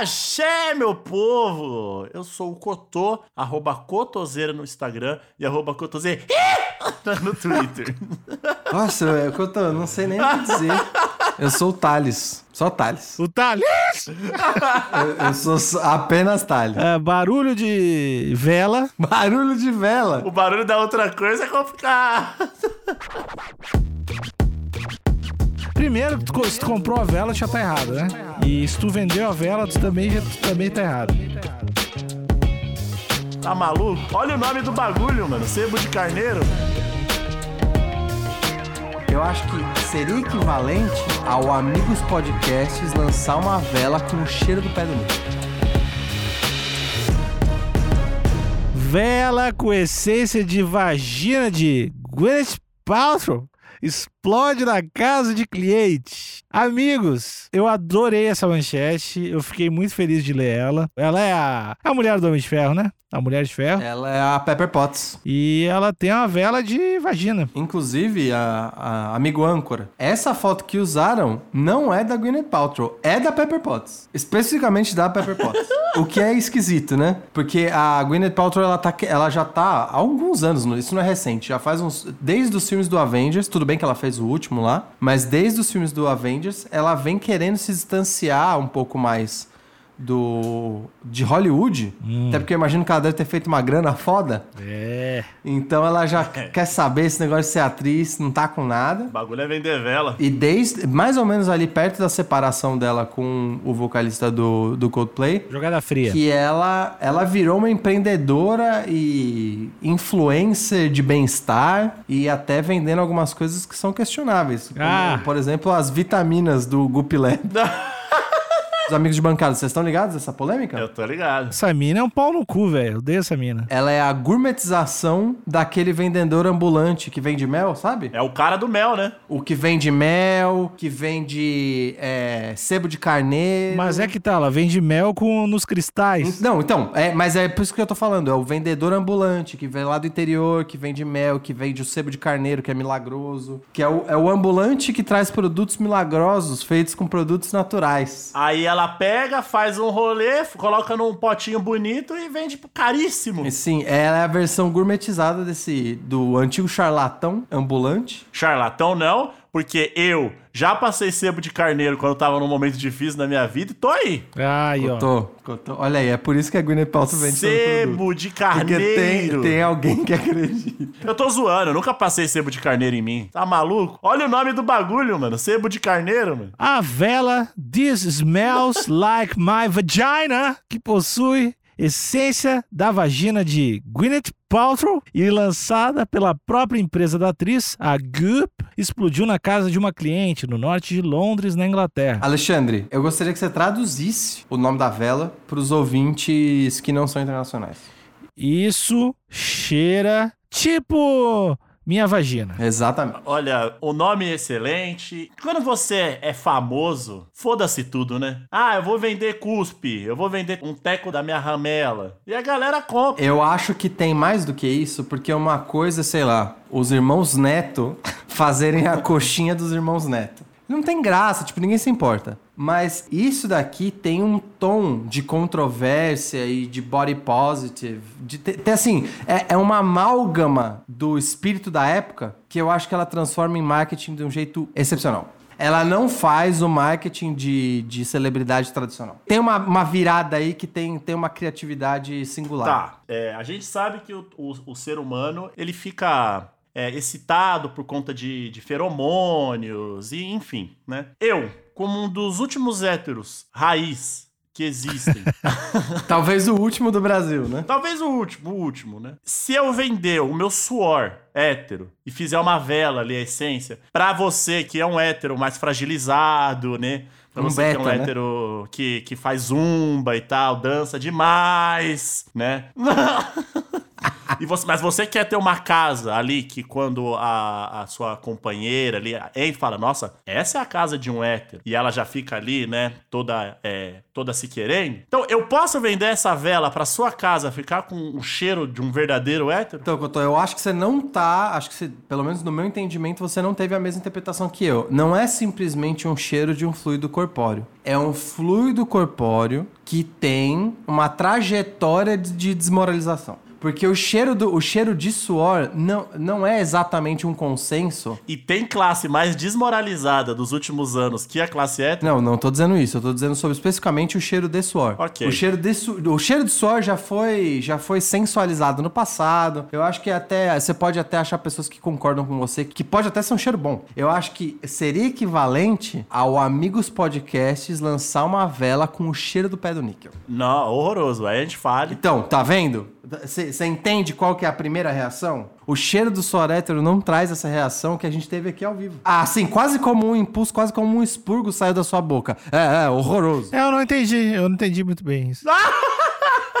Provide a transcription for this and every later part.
Axé, meu povo! Eu sou o Cotô, arroba Cotoseira no Instagram e arroba Cotoseira no Twitter. Nossa, eu, eu não sei nem o que dizer. Eu sou o Thales. Só Thales. O Thales! Eu, eu sou apenas Thales. É, barulho de vela. Barulho de vela. O barulho da outra coisa é complicado. Primeiro, tu, se tu comprou a vela, já tá errado, né? E se tu vendeu a vela, tu também, já, tu também tá errado. Tá maluco? Olha o nome do bagulho, mano. Sebo de carneiro. Eu acho que seria equivalente ao Amigos Podcasts lançar uma vela com o cheiro do pé do Nico. Vela com essência de vagina de Gwyneth Paltrow explode na casa de cliente. Amigos, eu adorei essa manchete, eu fiquei muito feliz de ler ela. Ela é a, a mulher do Homem de Ferro, né? A Mulher de Ferro. Ela é a Pepper Potts. E ela tem uma vela de vagina. Inclusive, a, a amigo âncora, essa foto que usaram não é da Gwyneth Paltrow, é da Pepper Potts. Especificamente da Pepper Potts. o que é esquisito, né? Porque a Gwyneth Paltrow, ela, tá, ela já tá há alguns anos, isso não é recente, já faz uns... Desde os filmes do Avengers, tudo bem que ela fez o último lá, mas desde os filmes do Avengers, ela vem querendo se distanciar um pouco mais do de Hollywood. Hum. Até porque eu imagino que ela deve ter feito uma grana foda. É. Então ela já quer saber esse negócio de ser atriz, não tá com nada. O bagulho é vender vela. E desde mais ou menos ali perto da separação dela com o vocalista do, do Coldplay, Jogada fria. que ela ela virou uma empreendedora e influencer de bem-estar e até vendendo algumas coisas que são questionáveis. Como, Ah. por exemplo, as vitaminas do Gupilé. Os amigos de bancada, vocês estão ligados nessa polêmica? Eu tô ligado. Essa mina é um pau no cu, velho. Eu odeio essa mina. Ela é a gourmetização daquele vendedor ambulante que vende mel, sabe? É o cara do mel, né? O que vende mel, que vende é, sebo de carneiro. Mas é que tá, ela vende mel com nos cristais. Não, então, é, mas é por isso que eu tô falando. É o vendedor ambulante que vem lá do interior, que vende mel, que vende o sebo de carneiro, que é milagroso. Que é o, é o ambulante que traz produtos milagrosos feitos com produtos naturais. Aí ela pega, faz um rolê, coloca num potinho bonito e vende por caríssimo. Sim, ela é a versão gourmetizada desse do antigo charlatão ambulante. Charlatão não, porque eu já passei sebo de carneiro quando eu tava num momento difícil na minha vida e tô aí. Aí, ó. Tô, tô. Olha aí, é por isso que a Gwyneth Paltrow vende. Sebo de Porque tem, carneiro. tem alguém que acredita. Eu tô zoando, eu nunca passei sebo de carneiro em mim. Tá maluco? Olha o nome do bagulho, mano. Sebo de carneiro, mano. A vela This Smells Like My Vagina, que possui essência da vagina de Gwyneth Paltrow e lançada pela própria empresa da atriz, a Goop, explodiu na casa de uma cliente no norte de Londres, na Inglaterra. Alexandre, eu gostaria que você traduzisse o nome da vela para os ouvintes que não são internacionais. Isso cheira tipo minha vagina. Exatamente. Olha, o nome é excelente. Quando você é famoso, foda-se tudo, né? Ah, eu vou vender cuspe, eu vou vender um teco da minha ramela. E a galera compra. Eu acho que tem mais do que isso, porque uma coisa, sei lá, os irmãos Neto fazerem a coxinha dos irmãos Neto. Não tem graça, tipo, ninguém se importa. Mas isso daqui tem um tom de controvérsia e de body positive. De ter, assim, é, é uma amálgama do espírito da época que eu acho que ela transforma em marketing de um jeito excepcional. Ela não faz o marketing de, de celebridade tradicional. Tem uma, uma virada aí que tem, tem uma criatividade singular. Tá, é, a gente sabe que o, o, o ser humano, ele fica é, excitado por conta de, de feromônios e enfim, né? Eu, como um dos últimos héteros raiz que existem. Talvez o último do Brasil, né? Talvez o último, o último, né? Se eu vender o meu suor hétero e fizer uma vela ali, a essência, pra você que é um hétero mais fragilizado, né? Pra Um você beta, que é um né? hétero que, que faz zumba e tal, dança demais, né? E você, mas você quer ter uma casa ali que quando a, a sua companheira ali entra e fala, nossa, essa é a casa de um hétero. E ela já fica ali, né, toda, é, toda se querendo. Então, eu posso vender essa vela pra sua casa ficar com o cheiro de um verdadeiro hétero? Então, Cotô, eu acho que você não tá. Acho que você, pelo menos no meu entendimento, você não teve a mesma interpretação que eu. Não é simplesmente um cheiro de um fluido corpóreo. É um fluido corpóreo que tem uma trajetória de- de desmoralização. Porque o cheiro, do, o cheiro de suor não, não é exatamente um consenso. E tem classe mais desmoralizada dos últimos anos que a classe hétero? Não, não tô dizendo isso. Eu tô dizendo sobre especificamente o cheiro de suor. Ok. O cheiro de, su- o cheiro de suor já foi, já foi sensualizado no passado. Eu acho que até você pode até achar pessoas que concordam com você que pode até ser um cheiro bom. Eu acho que seria equivalente ao Amigos Podcasts lançar uma vela com o cheiro do pé do níquel. Não, horroroso. Aí a gente fale. Então, tá vendo? Você entende qual que é a primeira reação? O cheiro do suor hétero não traz essa reação que a gente teve aqui ao vivo. Ah, assim, quase como um impulso, quase como um expurgo saiu da sua boca. É, é, horroroso. É, eu não entendi, eu não entendi muito bem isso.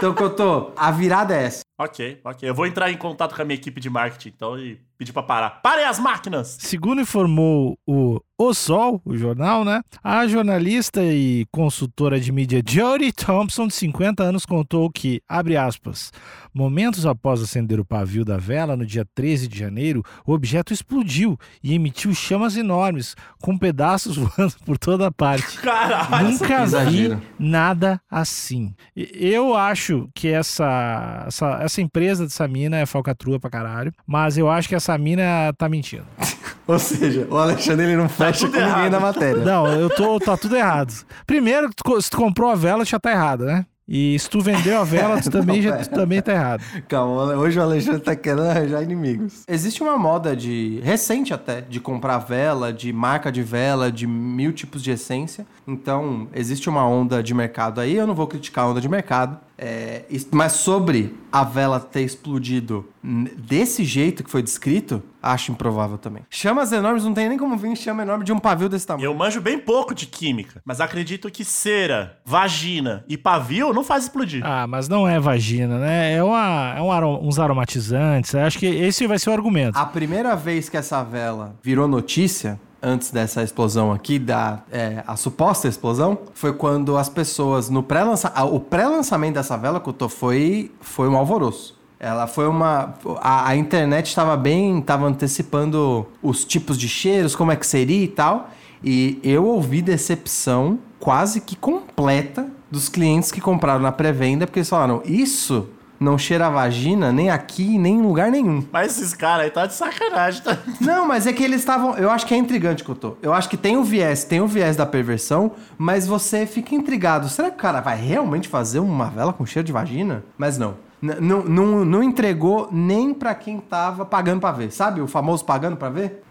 Então, Cotô, a virada é essa. Ok, ok. Eu vou entrar em contato com a minha equipe de marketing, então, e pedir pra parar. Parem as máquinas! Segundo informou o O Sol, o jornal, né? A jornalista e consultora de mídia Jodie Thompson, de 50 anos, contou que, abre aspas, momentos após acender o pavio da vela, no dia 13 de janeiro, o objeto explodiu e emitiu chamas enormes, com pedaços voando por toda parte. Caralho! Nunca vi exagero. nada assim. Eu acho que essa, essa, essa empresa dessa mina é falcatrua pra caralho, mas eu acho que essa mina tá mentindo. Ou seja, o Alexandre ele não fecha tudo com ninguém errado. na matéria. Não, eu tô. Tá tudo errado. Primeiro, se tu comprou a vela, já tá errado, né? E se tu vendeu a vela, tu também, já, tu também tá errado. Calma, hoje o Alexandre tá querendo arranjar inimigos. Existe uma moda de. recente até, de comprar vela, de marca de vela, de mil tipos de essência. Então, existe uma onda de mercado aí, eu não vou criticar a onda de mercado. É, mas sobre a vela ter explodido desse jeito que foi descrito, acho improvável também. Chamas enormes não tem nem como vir em chama enorme de um pavio desse tamanho. Eu manjo bem pouco de química, mas acredito que cera, vagina e pavio não faz explodir. Ah, mas não é vagina, né? É, uma, é um aro- uns aromatizantes. Acho que esse vai ser o argumento. A primeira vez que essa vela virou notícia, antes dessa explosão aqui, da é, a suposta explosão, foi quando as pessoas no pré-lançamento. O pré-lançamento dessa vela, Couto, foi, foi um alvoroço. Ela foi uma. A, a internet estava bem. estava antecipando os tipos de cheiros, como é que seria e tal. E eu ouvi decepção quase que completa dos clientes que compraram na pré-venda, porque eles falaram: Isso não cheira a vagina nem aqui, nem em lugar nenhum. Mas esses caras aí tá de sacanagem, tá? Não, mas é que eles estavam. Eu acho que é intrigante que eu tô. Eu acho que tem o viés, tem o viés da perversão, mas você fica intrigado. Será que o cara vai realmente fazer uma vela com cheiro de vagina? Mas não. N- Não, não, não entregou nem pra quem tava pagando pra ver. Sabe o famoso pagando pra ver?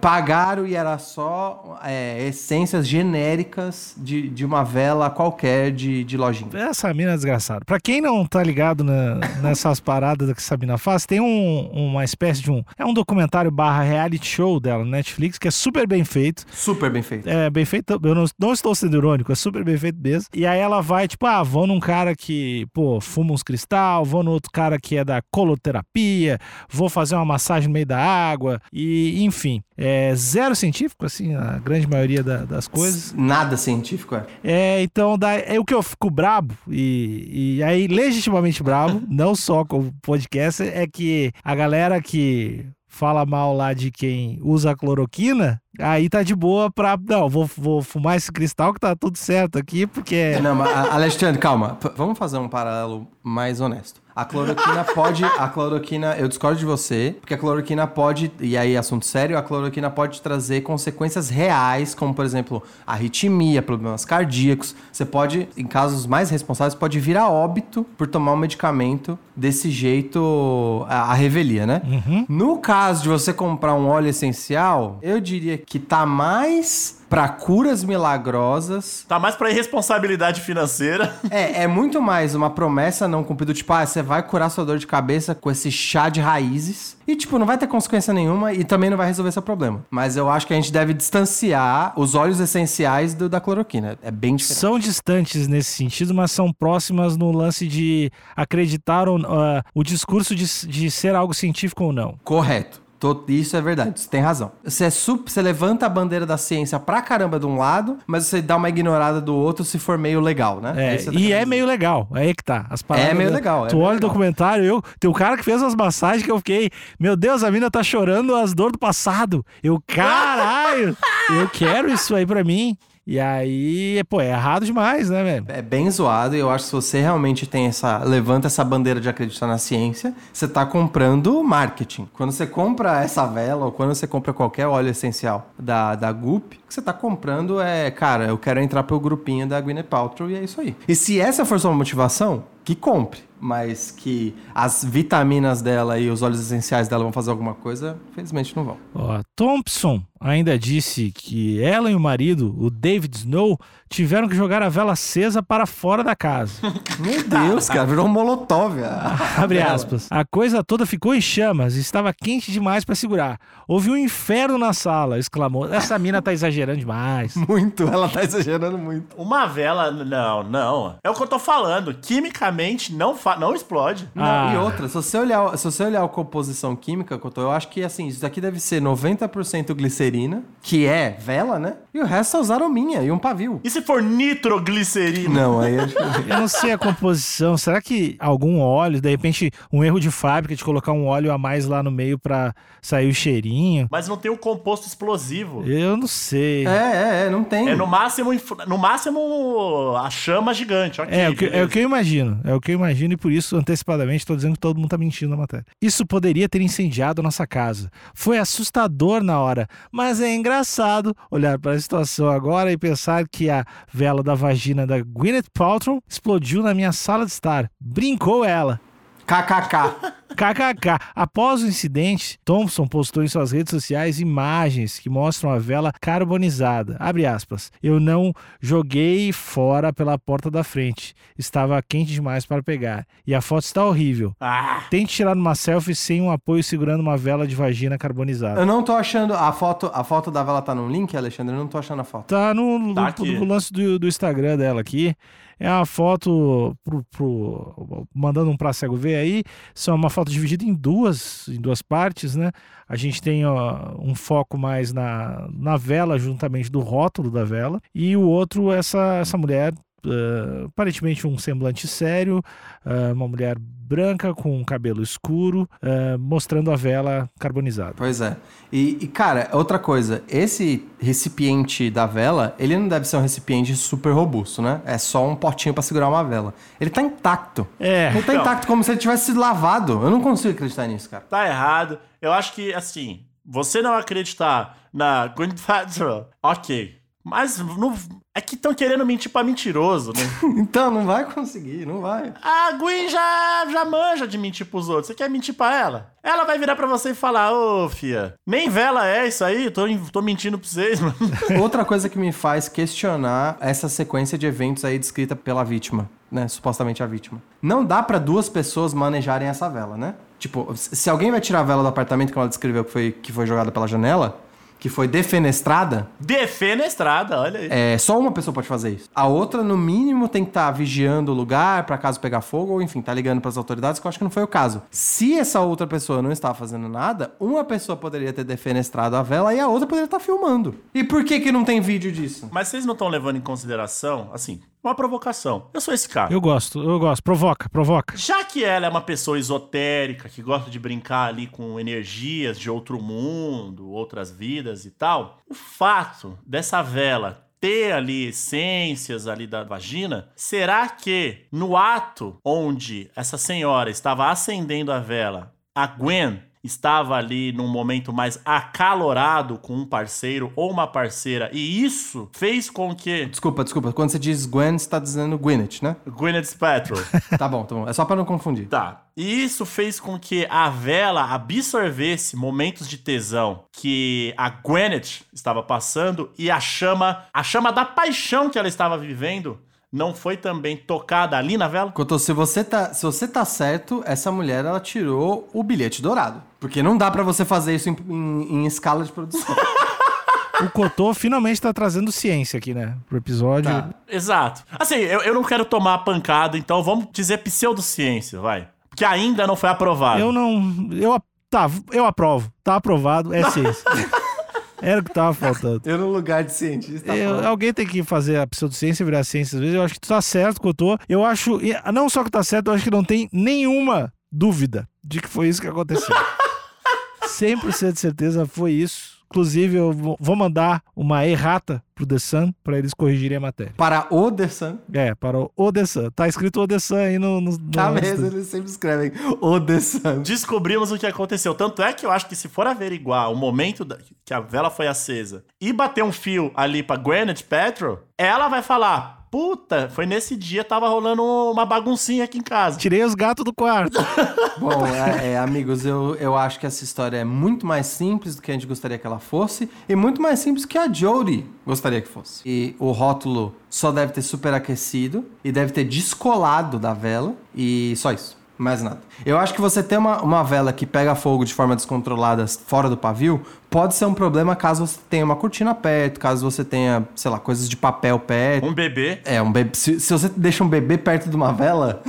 Pagaram e era só é, essências genéricas de, de uma vela qualquer de, de lojinha. Essa mina é desgraçada. Pra quem não tá ligado na- nessas paradas que essa mina faz, tem um- uma espécie de um. É um documentário barra reality show dela no Netflix, que é super bem feito. Super bem feito. É bem feito, eu não, não estou sendo irônico, é super bem feito mesmo. E aí ela vai, tipo, ah, vou num cara que, pô, fuma uns cristal, vou no outro cara que é da coloterapia, vou fazer uma massagem no meio da água, e enfim. É zero científico, assim, a grande maioria da- das coisas. Nada científico, é. É, então, daí, é o que eu fico brabo, e, e aí legitimamente brabo, não só com o podcast, é que a galera que fala mal lá de quem usa a cloroquina, aí tá de boa pra. Não, vou, vou fumar esse cristal que tá tudo certo aqui, porque. Não, mas, Alexandre, calma. P- vamos fazer um paralelo mais honesto. A cloroquina pode. A cloroquina, eu discordo de você, porque a cloroquina pode. E aí, assunto sério, a cloroquina pode trazer consequências reais, como, por exemplo, arritmia, problemas cardíacos. Você pode, em casos mais responsáveis, pode vir a óbito por tomar um medicamento desse jeito, a, a revelia, né? No caso de você comprar um óleo essencial, eu diria que tá mais pra curas milagrosas. Tá mais pra irresponsabilidade financeira. É, é muito mais uma promessa não cumprida, tipo, ah, você vai curar sua dor de cabeça com esse chá de raízes. E, tipo, não vai ter consequência nenhuma e também não vai resolver seu problema. Mas eu acho que a gente deve distanciar os óleos essenciais do, da cloroquina. É bem diferente. São distantes nesse sentido, mas são próximas no lance de acreditar ou, ah, o discurso de, de ser algo científico ou não. Correto. Isso é verdade, você tem razão. Você, é sup- você levanta a bandeira da ciência pra caramba de um lado, mas você dá uma ignorada do outro se for meio legal, né? É, tá e é dizer. meio legal. É aí que tá. As paradas É meio legal, é tu meio olha o legal. documentário, eu. Tem um cara que fez umas massagens que eu fiquei. Meu Deus, a mina tá chorando as dores do passado. Eu, caralho! eu quero isso aí pra mim. E aí, pô, é errado demais, né, velho? É bem zoado e eu acho que se você realmente tem essa. levanta essa bandeira de acreditar na ciência, você tá comprando marketing. Quando você compra essa vela ou quando você compra qualquer óleo essencial da, da Goop, o que você tá comprando é, cara, eu quero entrar pelo grupinho da Gwyneth Paltrow e é isso aí. E se essa for sua motivação, que compre. Mas que as vitaminas dela e os óleos essenciais dela vão fazer alguma coisa, felizmente não vão. Ó, Thompson ainda disse que ela e o marido, o David Snow, tiveram que jogar a vela acesa para fora da casa. Meu Deus, cara, virou um molotov. a- a Abre aspas. A coisa toda ficou em chamas e estava quente demais para segurar. Houve um inferno na sala, exclamou. Essa mina tá exagerando demais. Muito, ela tá exagerando muito. Uma vela, não, não. É o que eu tô falando. Quimicamente não, fa não explode. Não, Ah. E outra, se você, olhar, se você olhar a composição química, eu acho que assim, isso daqui deve ser 90% glicerina, que é vela, né? E o resto é usar arominha e um pavio. E se for nitroglicerina? Não, aí é Eu não sei a composição. Será que algum óleo, de repente, um erro de fábrica de colocar um óleo a mais lá no meio para sair o cheirinho? Mas não tem o composto explosivo. Eu não sei. É, é, é, não tem. É no máximo, no máximo a chama gigante, ok. É, o que, é o que eu imagino. É o que eu imagino e por isso, antecipadamente, estou dizendo que todo mundo tá mentindo na matéria. Isso poderia ter incendiado a nossa casa. Foi assustador na hora, mas é engraçado olhar para a situação agora e pensar que a vela da vagina da Gwyneth Paltrow explodiu na minha sala de estar. Brincou ela. KKK. KKK. Após o incidente, Thompson postou em suas redes sociais imagens que mostram a vela carbonizada. Abre aspas. Eu não joguei fora pela porta da frente. Estava quente demais para pegar. E a foto está horrível. Ah, Tente tirar uma selfie sem um apoio segurando uma vela de vagina carbonizada. Eu não tô achando. A foto, a foto da vela tá no link, Alexandre? Eu não tô achando a foto. Tá no, no- Tá aqui. no lance do, do Instagram dela aqui. É uma foto pro, pro- mandando um pra cego ver aí. São uma foto dividida em duas, em duas partes, né? A gente tem ó, um foco mais na, na vela, juntamente do rótulo da vela, e o outro essa essa mulher eh, aparentemente um semblante sério, eh, uma mulher branca com cabelo escuro, eh, mostrando a vela carbonizada. Pois é. E, e, cara, outra coisa, esse recipiente da vela, ele não deve ser um recipiente super robusto, né? É só um potinho pra segurar uma vela. Ele tá intacto. É, Ele tá Então. intacto como se ele tivesse sido lavado. Eu não consigo acreditar nisso, cara. tá errado. Eu acho que, assim, você não acreditar na Gwyneth Paltrow, ok. Mas não, é que estão querendo mentir pra mentiroso, né? Então, não vai conseguir, não vai. A Gwen já, já manja de mentir pros outros. Você quer mentir pra ela? Ela vai virar pra você e falar, ô, fia, nem vela é isso aí, tô, tô mentindo pra vocês, mano. Outra coisa que me faz questionar essa sequência de eventos aí descrita pela vítima, né? Supostamente a vítima. Não dá pra duas pessoas manejarem essa vela, né? Tipo, se alguém vai tirar a vela do apartamento que ela descreveu que foi, que foi jogada pela janela, que foi defenestrada, Defenestrada, olha aí. é, só uma pessoa pode fazer isso. A outra, no mínimo, tem que estar vigiando o lugar pra caso pegar fogo, ou enfim, tá ligando pras autoridades, que eu acho que não foi o caso. Se essa outra pessoa não estava fazendo nada, uma pessoa poderia ter defenestrado a vela e a outra poderia estar filmando. E por que que não tem vídeo disso? Mas vocês não estão levando em consideração, assim, uma provocação. Eu sou esse cara. eu gosto, eu gosto. Provoca, provoca. Já que ela é uma pessoa esotérica, que gosta de brincar ali com energias de outro mundo, outras vidas e tal, o fato dessa vela ter ali essências ali da vagina, será que no ato onde essa senhora estava acendendo a vela, a Gwen estava ali num momento mais acalorado com um parceiro ou uma parceira, e isso fez com que Desculpa, desculpa. Quando você diz Gwen, você tá dizendo Gwyneth, né? Gwyneth Paltrow Tá bom, tá bom. É só pra não confundir. Tá. E isso fez com que a vela absorvesse momentos de tesão que a Gwyneth estava passando e a chama, a chama da paixão que ela estava vivendo, não foi também tocada ali na vela? Cotô, se você tá, se você tá certo, essa mulher ela tirou o bilhete dourado. Porque não dá pra você fazer isso em, em- em escala de produção. O Cotô finalmente tá trazendo ciência aqui, né? Pro episódio. Tá. Exato. Assim, eu, eu não quero tomar pancada, então vamos dizer pseudociência, vai. Porque ainda não foi aprovado. Eu não. Eu, tá, eu aprovo. Tá aprovado, é ciência. Era o que tava faltando. Eu no lugar de cientista. Eu- alguém tem que fazer a pseudociência virar ciência às vezes. Eu acho que tu tá certo, Cotô. Eu acho. e Não só que tá certo, eu acho que não tem nenhuma dúvida de que foi isso que aconteceu. 100% de certeza foi isso. Inclusive, eu vou- mandar uma errata pro The Sun pra eles corrigirem a matéria. Para o The Sun. É, para o The Sun. Tá escrito O The Sun aí no. no, no Tá mesmo, eles sempre escrevem o The Sun. Descobrimos o que aconteceu. Tanto é que eu acho que se for averiguar o momento da- que a vela foi acesa e bater um fio ali pra Gwyneth Paltrow, ela vai falar: Puta, foi nesse dia tava rolando uma baguncinha aqui em casa. Tirei os gatos do quarto. Bom, é, é, amigos, eu, eu acho que essa história é muito mais simples do que a gente gostaria que ela fosse e muito mais simples que a Jodie gostaria que fosse. E o rótulo só deve ter superaquecido e deve ter descolado da vela e só isso. Mais nada. Eu acho que você ter uma, uma vela que pega fogo de forma descontrolada fora do pavio pode ser um problema caso você tenha uma cortina perto, caso você tenha, sei lá, coisas de papel perto. Um bebê. É, um bebê. Se, se você deixa um bebê perto de uma vela,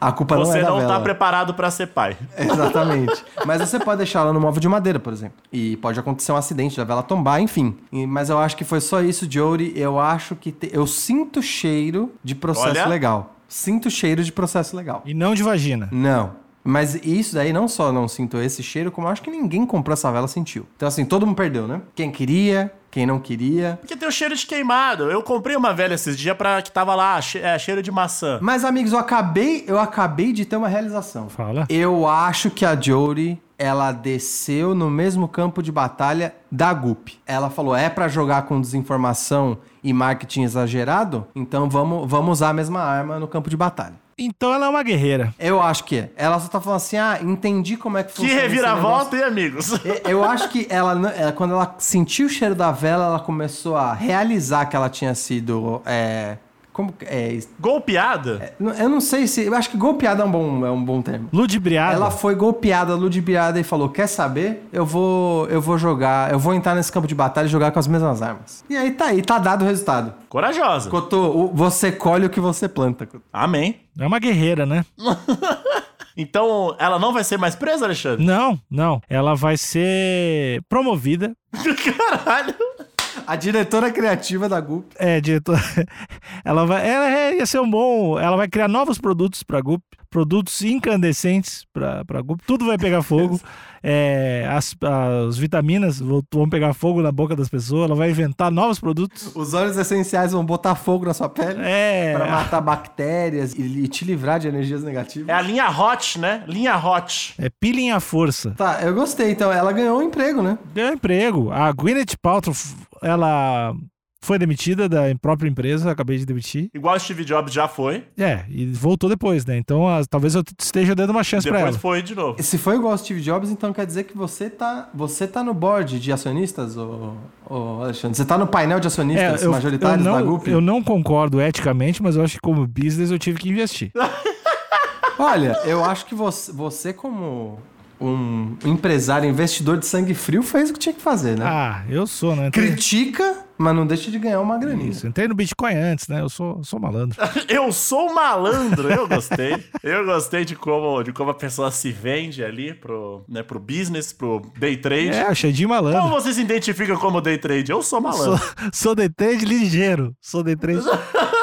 a culpa não Você é da não vela. tá preparado pra ser pai. Exatamente. Mas você pode deixar ela no móvel de madeira, por exemplo. E pode acontecer um acidente da vela tombar, enfim. E- mas eu acho que foi só isso, Jody. Eu acho que. te- Eu sinto cheiro de processo Olha. legal. Sinto cheiro de processo legal. E não de vagina. Não. Mas isso daí não só não sinto esse cheiro, como eu acho que ninguém comprou essa vela sentiu. Então, assim, todo mundo perdeu, né? Quem queria, quem não queria. Porque tem o cheiro de queimado. Eu comprei uma velha esses dias pra que tava lá, che- é, cheiro de maçã. Mas, amigos, eu acabei, eu acabei de ter uma realização. Fala. Eu acho que a Jodie, ela desceu no mesmo campo de batalha da Gup. Ela falou, é pra jogar com desinformação e marketing exagerado? Então vamos, vamos usar a mesma arma no campo de batalha. Então ela é uma guerreira. Eu acho que é. Ela só tá falando assim, ah, entendi como é que Que funciona esse reviravolta, hein, amigos? Eu- acho que ela, não- ela- quando ela sentiu o cheiro da vela, ela começou a realizar que ela tinha sido, é, como, que- é, Golpeada? eu não sei se, eu acho que golpeada é um bom, é um bom termo. Ludibriada. Ela foi golpeada, ludibriada e falou: Quer saber? Eu vou, eu vou jogar, eu vou entrar nesse campo de batalha e jogar com as mesmas armas. E aí tá aí, tá dado o resultado. Corajosa. Cotô, você colhe o que você planta. Cotô. Amém. É uma guerreira, né? Então, ela não vai ser mais presa, Alexandre? Não, não. Ela vai ser promovida. Caralho. A diretora criativa da Gup. É, diretor. Ela vai. Ela é- ia ser um bom. Ela vai criar novos produtos pra Gup. Produtos incandescentes pra, pra Gup. Tudo vai pegar fogo. É, as, as vitaminas vão, pegar fogo na boca das pessoas. Ela vai inventar novos produtos. Os óleos essenciais vão botar fogo na sua pele É. pra matar bactérias e, e te livrar de energias negativas. É a linha Hot, né? Linha Hot. É pilem à força. Tá, eu gostei. Então, ela ganhou um emprego, né? Deu emprego. A Gwyneth Paltrow, ela foi demitida da própria empresa. Acabei de demitir. Igual o Steve Jobs já foi. É, e voltou depois, né? Então, as- talvez eu esteja dando uma chance pra Depois ela. foi de novo. Se foi igual Steve Jobs, então quer dizer que você tá, você tá no board de acionistas, ô, ô Alexandre? Você tá no painel de acionistas É, eu, eu, majoritários da não, Gup? eu não concordo eticamente, mas eu acho que como business eu tive que investir. Olha, eu acho que você, você como um empresário, investidor de sangue frio, fez o que tinha que fazer, né? Ah, eu sou, né? Entrei, Critica, mas não deixa de ganhar uma graninha. isso, entrei no Bitcoin antes, né? Eu sou, sou malandro. Eu sou malandro, eu gostei. Eu gostei de como, de como a pessoa se vende ali pro, né, pro business, pro day trade. É, Xandinho Como malandro. você se identifica como day trade? Eu sou Sou, malandro. sou day trade ligeiro. Sou day trade.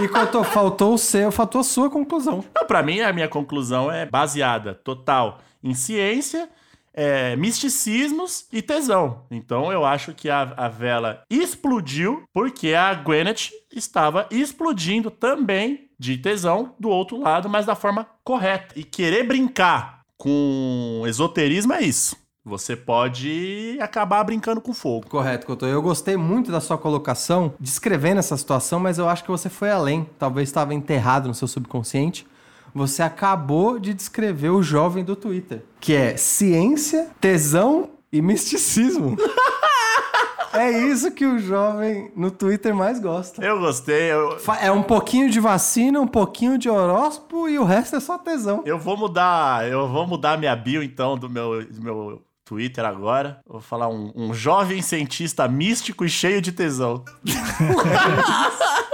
E quanto faltou o seu, faltou a sua conclusão. Não, Pra mim, a minha conclusão é baseada total em ciência, é, misticismos e tesão. Então eu acho que a, a vela explodiu porque a Gwyneth estava explodindo também de tesão do outro lado, mas da forma correta. E querer brincar com esoterismo é isso. Você pode acabar brincando com fogo. Correto, Couto. Eu gostei muito da sua colocação, descrevendo essa situação, mas eu acho que você foi além. Talvez estava enterrado no seu subconsciente. Você acabou de descrever o jovem do Twitter, que é ciência, tesão e misticismo. é isso que o jovem no Twitter mais gosta. Eu gostei. Eu, É um pouquinho de vacina, um pouquinho de horóscopo e o resto é só tesão. eu vou mudar. Eu vou mudar minha bio, então, do meu, do meu Twitter agora. Vou falar um, um jovem cientista místico e cheio de tesão.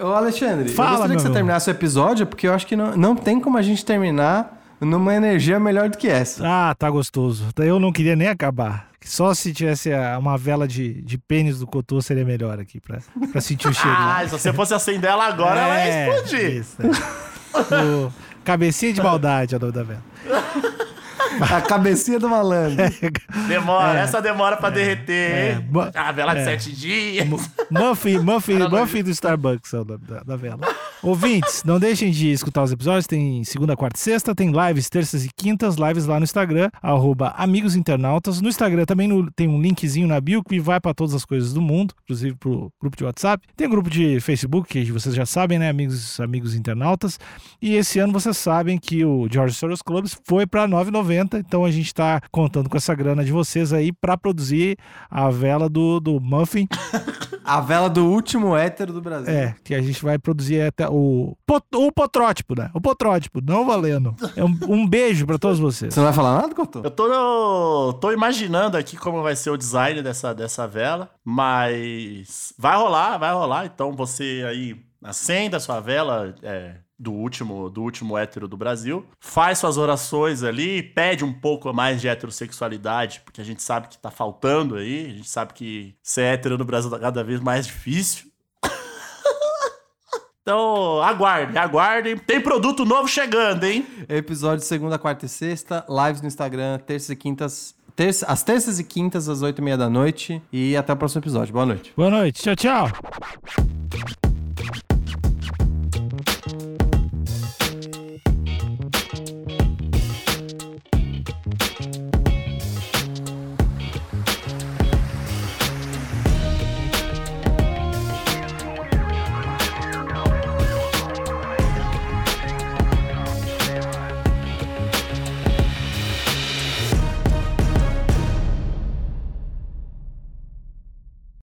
Ô, Alexandre, Fala, eu gostaria que você terminasse o episódio, porque eu acho que não, não tem como a gente terminar numa energia melhor do que essa. Ah, tá gostoso. Eu não queria nem acabar. Só se tivesse a- uma vela de, de pênis do Cotô seria melhor aqui, pra, pra sentir o cheiro. Ah, se você fosse acender ela agora, ela ia É, explodir. isso, é. O Cabecinha de maldade é o nome da vela. A cabecinha do malandro. Demora, essa demora pra derreter, é. hein? Bo- Ah, vela de é. sete dias. Muffin, Muffin, Muffin do Starbucks é o nome da, da vela. Ouvintes, não deixem de escutar os episódios. Tem segunda, quarta e sexta. Tem lives terças e quintas, lives lá no Instagram, arroba Amigos Internautas. No Instagram também no- tem um linkzinho na bio que vai para todas as coisas do mundo, inclusive pro grupo de WhatsApp. Tem um grupo de Facebook, que vocês já sabem, né? Amigos, amigos Internautas. E esse ano vocês sabem que o George Soros Clubs foi para 9,90. Então a gente está contando com essa grana de vocês aí para produzir a vela do, do Muffin. A vela do último hétero do Brasil. É, que a gente vai produzir até o, o potrótipo, né? O potrótipo, não valendo. É um, um beijo pra todos vocês. Você não vai falar nada, Couto? Eu tô, tô imaginando aqui como vai ser o design dessa, dessa vela, mas vai rolar, vai rolar. Então você aí acenda a sua vela é, do último do último hétero do Brasil, faz suas orações ali, pede um pouco mais de heterossexualidade, porque a gente sabe que tá faltando aí, a gente sabe que ser hétero no Brasil tá cada vez mais difícil. Então, aguardem, aguardem. Tem produto novo chegando, hein? Episódio segunda, quarta e sexta, lives no Instagram, terças e quintas. Terça, às terças e quintas, às oito e meia da noite. E até o próximo episódio. Boa noite. Boa noite, tchau, tchau.